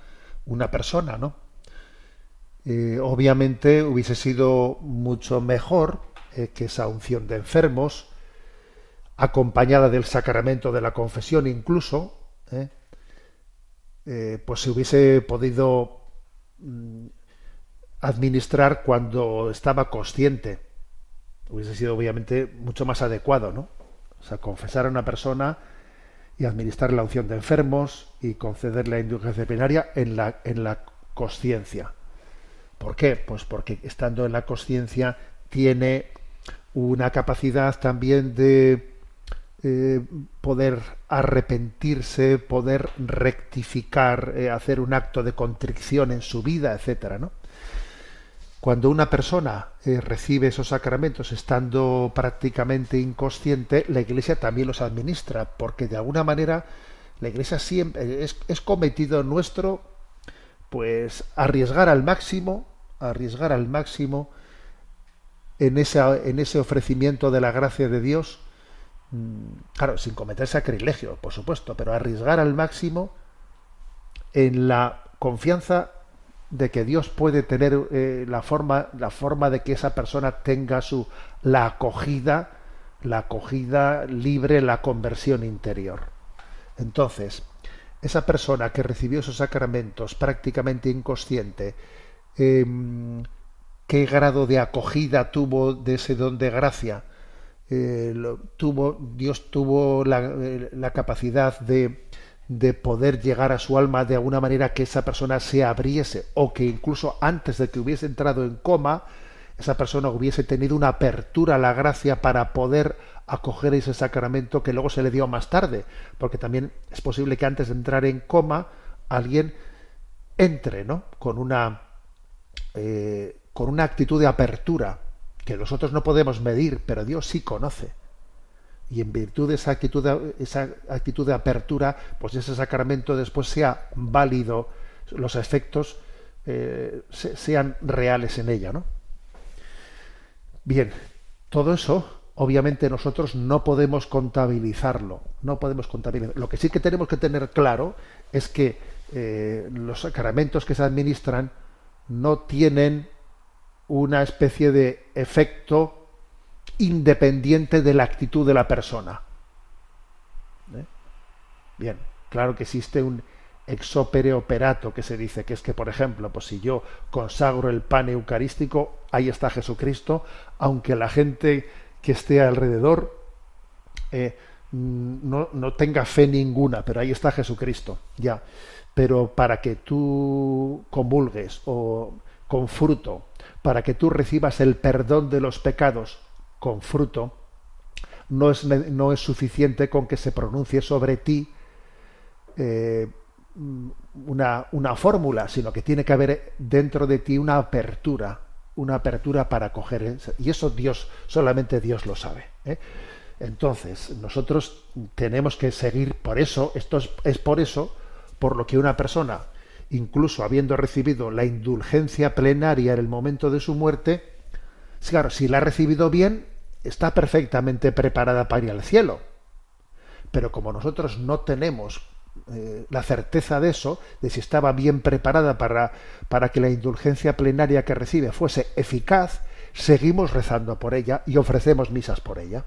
una persona, ¿no? obviamente hubiese sido mucho mejor eh, que esa unción de enfermos, acompañada del sacramento de la confesión incluso, eh, eh, pues se hubiese podido mm, administrar cuando estaba consciente. Hubiese sido obviamente mucho más adecuado, ¿no? O sea, confesar a una persona y administrar la unción de enfermos y conceder la indulgencia plenaria en la, en la conciencia. ¿Por qué? Pues porque estando en la conciencia tiene una capacidad también de eh, poder arrepentirse, poder rectificar, eh, hacer un acto de contrición en su vida, etcétera, ¿no? Cuando una persona eh, recibe esos sacramentos estando prácticamente inconsciente, la Iglesia también los administra, porque de alguna manera la Iglesia siempre es, es cometido nuestro, pues arriesgar al máximo, arriesgar al máximo en, esa, en ese ofrecimiento de la gracia de Dios, mm, claro, sin cometer sacrilegio, por supuesto, pero arriesgar al máximo en la confianza de que Dios puede tener eh, la forma la forma de que esa persona tenga su la acogida la acogida libre la conversión interior. Entonces esa persona que recibió esos sacramentos prácticamente inconsciente em, qué grado de acogida tuvo de ese don de gracia eh, tuvo Dios tuvo la, eh, la capacidad de de poder llegar a su alma de alguna manera que esa persona se abriese o que incluso antes de que hubiese entrado en coma, esa persona hubiese tenido una apertura a la gracia para poder acoger ese sacramento que luego se le dio más tarde, porque también es posible que antes de entrar en coma alguien entre, ¿no? Con una eh, con una actitud de apertura que nosotros no podemos medir, pero Dios sí conoce y en virtud de esa actitud de, esa actitud de apertura, pues ese sacramento después sea válido, los efectos eh, se, sean reales en ella, ¿no? Bien, todo eso, obviamente nosotros no podemos contabilizarlo, no podemos contabilizarlo. Lo que sí que tenemos que tener claro es que eh, los sacramentos que se administran no tienen una especie de efecto independiente de la actitud de la persona. ¿Eh? Bien, claro que existe un exopere operato que se dice que es que, por ejemplo, pues si yo consagro el pan eucarístico, ahí está Jesucristo, aunque la gente que esté alrededor eh, no, no tenga fe ninguna, pero ahí está Jesucristo, ya. Pero para que tú comulgues o con fruto, para que tú recibas el perdón de los pecados con fruto, no es, no es suficiente con que se pronuncie sobre ti eh, una, una fórmula, sino que tiene que haber dentro de ti una apertura, una apertura para coger. Y eso Dios, solamente Dios lo sabe. ¿eh? Entonces, nosotros tenemos que seguir por eso, esto es, es por eso, por lo que una persona, incluso habiendo recibido la indulgencia plenaria en el momento de su muerte, claro, si la ha recibido bien, está perfectamente preparada para ir al cielo. Pero como nosotros no tenemos eh, la certeza de eso, de si estaba bien preparada para, para que la indulgencia plenaria que recibe fuese eficaz, seguimos rezando por ella y ofrecemos misas por ella.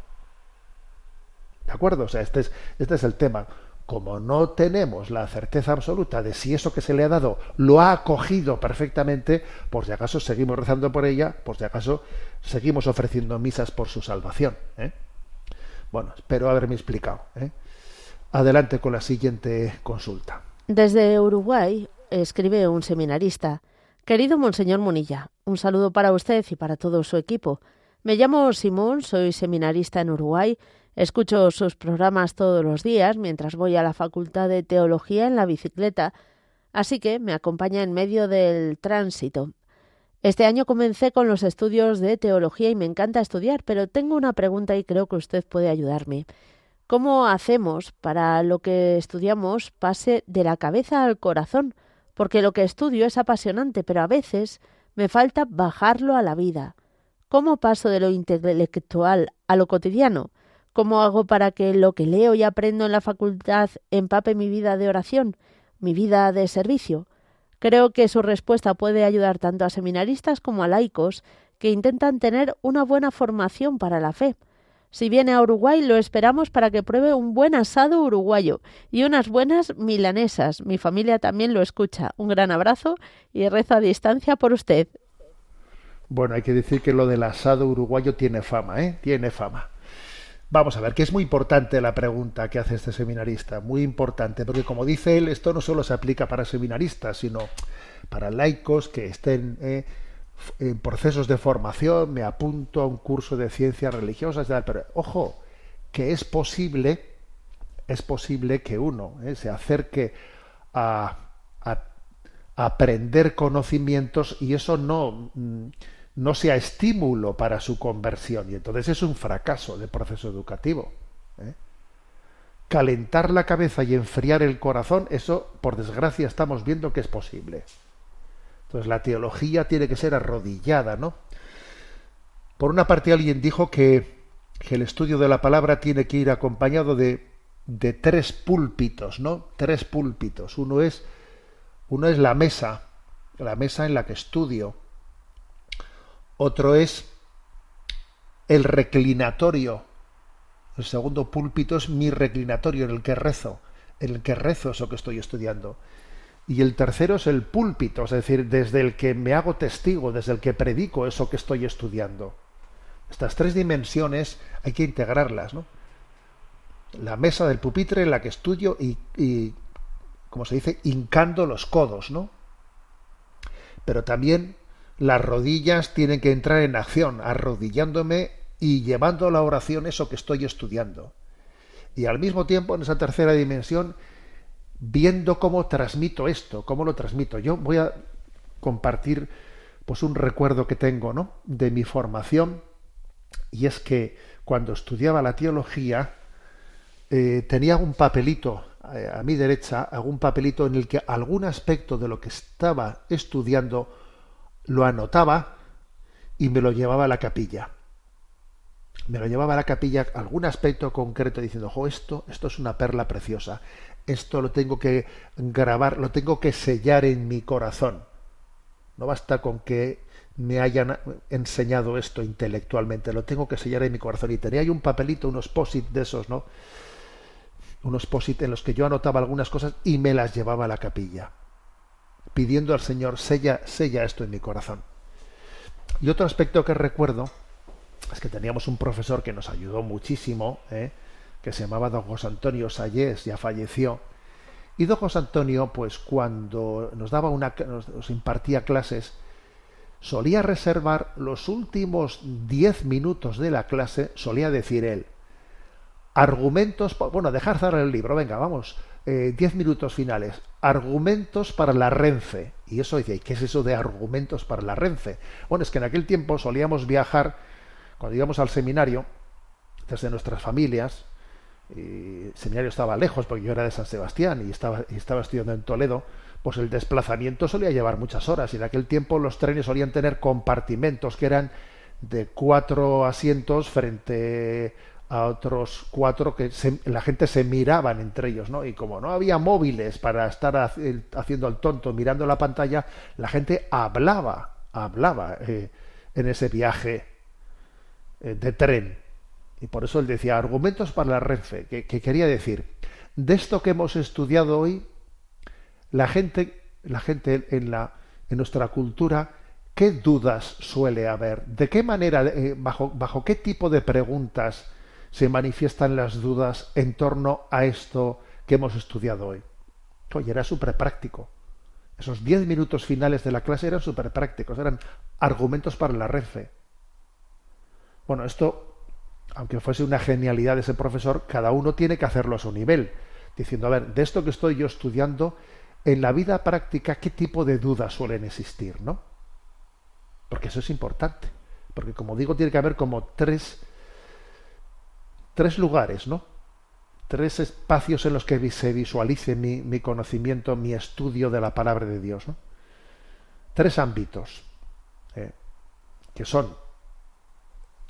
¿De acuerdo? O sea, este es, este es el tema. Como no tenemos la certeza absoluta de si eso que se le ha dado lo ha acogido perfectamente, por si acaso seguimos rezando por ella, por si acaso seguimos ofreciendo misas por su salvación. ¿eh? Bueno, espero haberme explicado. ¿eh? Adelante con la siguiente consulta. Desde Uruguay escribe un seminarista. Querido Monseñor Munilla, un saludo para usted y para todo su equipo. Me llamo Simón, soy seminarista en Uruguay. Escucho sus programas todos los días mientras voy a la Facultad de Teología en la bicicleta, así que me acompaña en medio del tránsito. Este año comencé con los estudios de teología y me encanta estudiar, pero tengo una pregunta y creo que usted puede ayudarme. ¿Cómo hacemos para lo que estudiamos pase de la cabeza al corazón? Porque lo que estudio es apasionante, pero a veces me falta bajarlo a la vida. ¿Cómo paso de lo intelectual a lo cotidiano? ¿Cómo hago para que lo que leo y aprendo en la facultad empape mi vida de oración, mi vida de servicio? Creo que su respuesta puede ayudar tanto a seminaristas como a laicos que intentan tener una buena formación para la fe. Si viene a Uruguay, lo esperamos para que pruebe un buen asado uruguayo y unas buenas milanesas. Mi familia también lo escucha. Un gran abrazo y rezo a distancia por usted. Bueno, hay que decir que lo del asado uruguayo tiene fama, ¿eh? Tiene fama. Vamos a ver, que es muy importante la pregunta que hace este seminarista, muy importante, porque como dice él, esto no solo se aplica para seminaristas, sino para laicos que estén, eh, en procesos de formación, me apunto a un curso de ciencias religiosas, pero ojo, que es posible, es posible que uno eh, se acerque a aprender conocimientos y eso no, mm, no sea estímulo para su conversión. Y entonces es un fracaso del proceso educativo. ¿eh? Calentar la cabeza y enfriar el corazón, eso, por desgracia, estamos viendo que es posible. Entonces la teología tiene que ser arrodillada, ¿no? Por una parte alguien dijo que, que el estudio de la palabra tiene que ir acompañado de, de tres púlpitos, ¿no? Tres púlpitos. Uno es, uno es la mesa, la mesa en la que estudio. Otro es el reclinatorio. El segundo púlpito es mi reclinatorio en el que rezo, en el que rezo eso que estoy estudiando. Y el tercero es el púlpito, es decir, desde el que me hago testigo, desde el que predico eso que estoy estudiando. Estas tres dimensiones hay que integrarlas, ¿no? La mesa del pupitre en la que estudio y, y como se dice, hincando los codos, ¿no? Pero también las rodillas tienen que entrar en acción, arrodillándome y llevando a la oración eso que estoy estudiando. Y al mismo tiempo, en esa tercera dimensión, viendo cómo transmito esto, cómo lo transmito. Yo voy a compartir pues un recuerdo que tengo, ¿no? de mi formación y es que cuando estudiaba la teología eh, tenía un papelito eh, a mi derecha, algún papelito en el que algún aspecto de lo que estaba estudiando lo anotaba y me lo llevaba a la capilla. Me lo llevaba a la capilla algún aspecto concreto diciendo, ojo, esto, esto es una perla preciosa, esto lo tengo que grabar, lo tengo que sellar en mi corazón. No basta con que me hayan enseñado esto intelectualmente, lo tengo que sellar en mi corazón. Y tenía ahí un papelito, unos posit de esos, ¿no? Unos posit en los que yo anotaba algunas cosas y me las llevaba a la capilla, pidiendo al Señor, sella, sella esto en mi corazón. Y otro aspecto que recuerdo es que teníamos un profesor que nos ayudó muchísimo, ¿eh? que se llamaba don José Antonio Sayés, ya falleció. Y don José Antonio, pues cuando nos daba una, nos, nos impartía clases, solía reservar los últimos diez minutos de la clase, solía decir él, argumentos, bueno, dejar cerrar el libro, venga, vamos, eh, diez minutos finales, argumentos para la Renfe. Y eso dice, ¿y qué es eso de argumentos para la Renfe? Bueno, es que en aquel tiempo solíamos viajar, cuando íbamos al seminario, desde nuestras familias, y el seminario estaba lejos porque yo era de San Sebastián y estaba, y estaba estudiando en Toledo, pues el desplazamiento solía llevar muchas horas y en aquel tiempo los trenes solían tener compartimentos que eran de cuatro asientos frente a otros cuatro que la gente se miraban entre ellos, ¿no? Y como no había móviles para estar haci- haciendo el tonto mirando la pantalla, la gente hablaba, hablaba eh, en ese viaje eh, de tren. Y por eso él decía argumentos para la Renfe, que, que quería decir, de esto que hemos estudiado hoy, la gente, la gente en la en nuestra cultura, ¿qué dudas suele haber? ¿De qué manera, eh, bajo, bajo qué tipo de preguntas se manifiestan las dudas en torno a esto que hemos estudiado hoy? Oye, era súper práctico. Esos diez minutos finales de la clase eran súper prácticos, eran argumentos para la Renfe. Bueno, esto, aunque fuese una genialidad de ese profesor, cada uno tiene que hacerlo a su nivel, diciendo, a ver, de esto que estoy yo estudiando, en la vida práctica, ¿qué tipo de dudas suelen existir, no? Porque eso es importante. Porque, como digo, tiene que haber como tres, tres lugares, ¿no? Tres espacios en los que se visualice mi, mi conocimiento, mi estudio de la palabra de Dios, ¿no? Tres ámbitos, eh, que son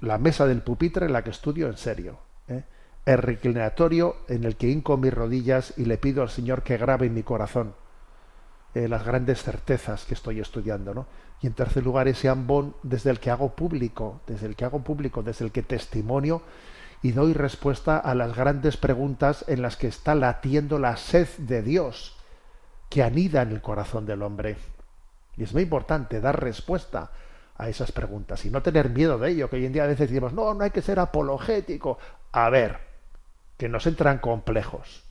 la mesa del pupitre en la que estudio en serio, ¿eh? el reclinatorio en el que hinco mis rodillas y le pido al Señor que grabe en mi corazón eh, las grandes certezas que estoy estudiando, ¿no? Y en tercer lugar ese ambón desde el que hago público, desde el que hago público, desde el que testimonio y doy respuesta a las grandes preguntas en las que está latiendo la sed de Dios que anida en el corazón del hombre. Y es muy importante dar respuesta a esas preguntas y no tener miedo de ello, que hoy en día a veces decimos, no, no hay que ser apologético. A ver, que nos entran complejos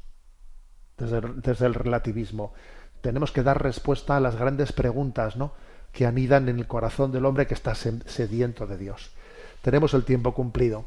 desde desde el relativismo. Tenemos que dar respuesta a las grandes preguntas, ¿no? que anidan en el corazón del hombre que está sediento de Dios. Tenemos el tiempo cumplido.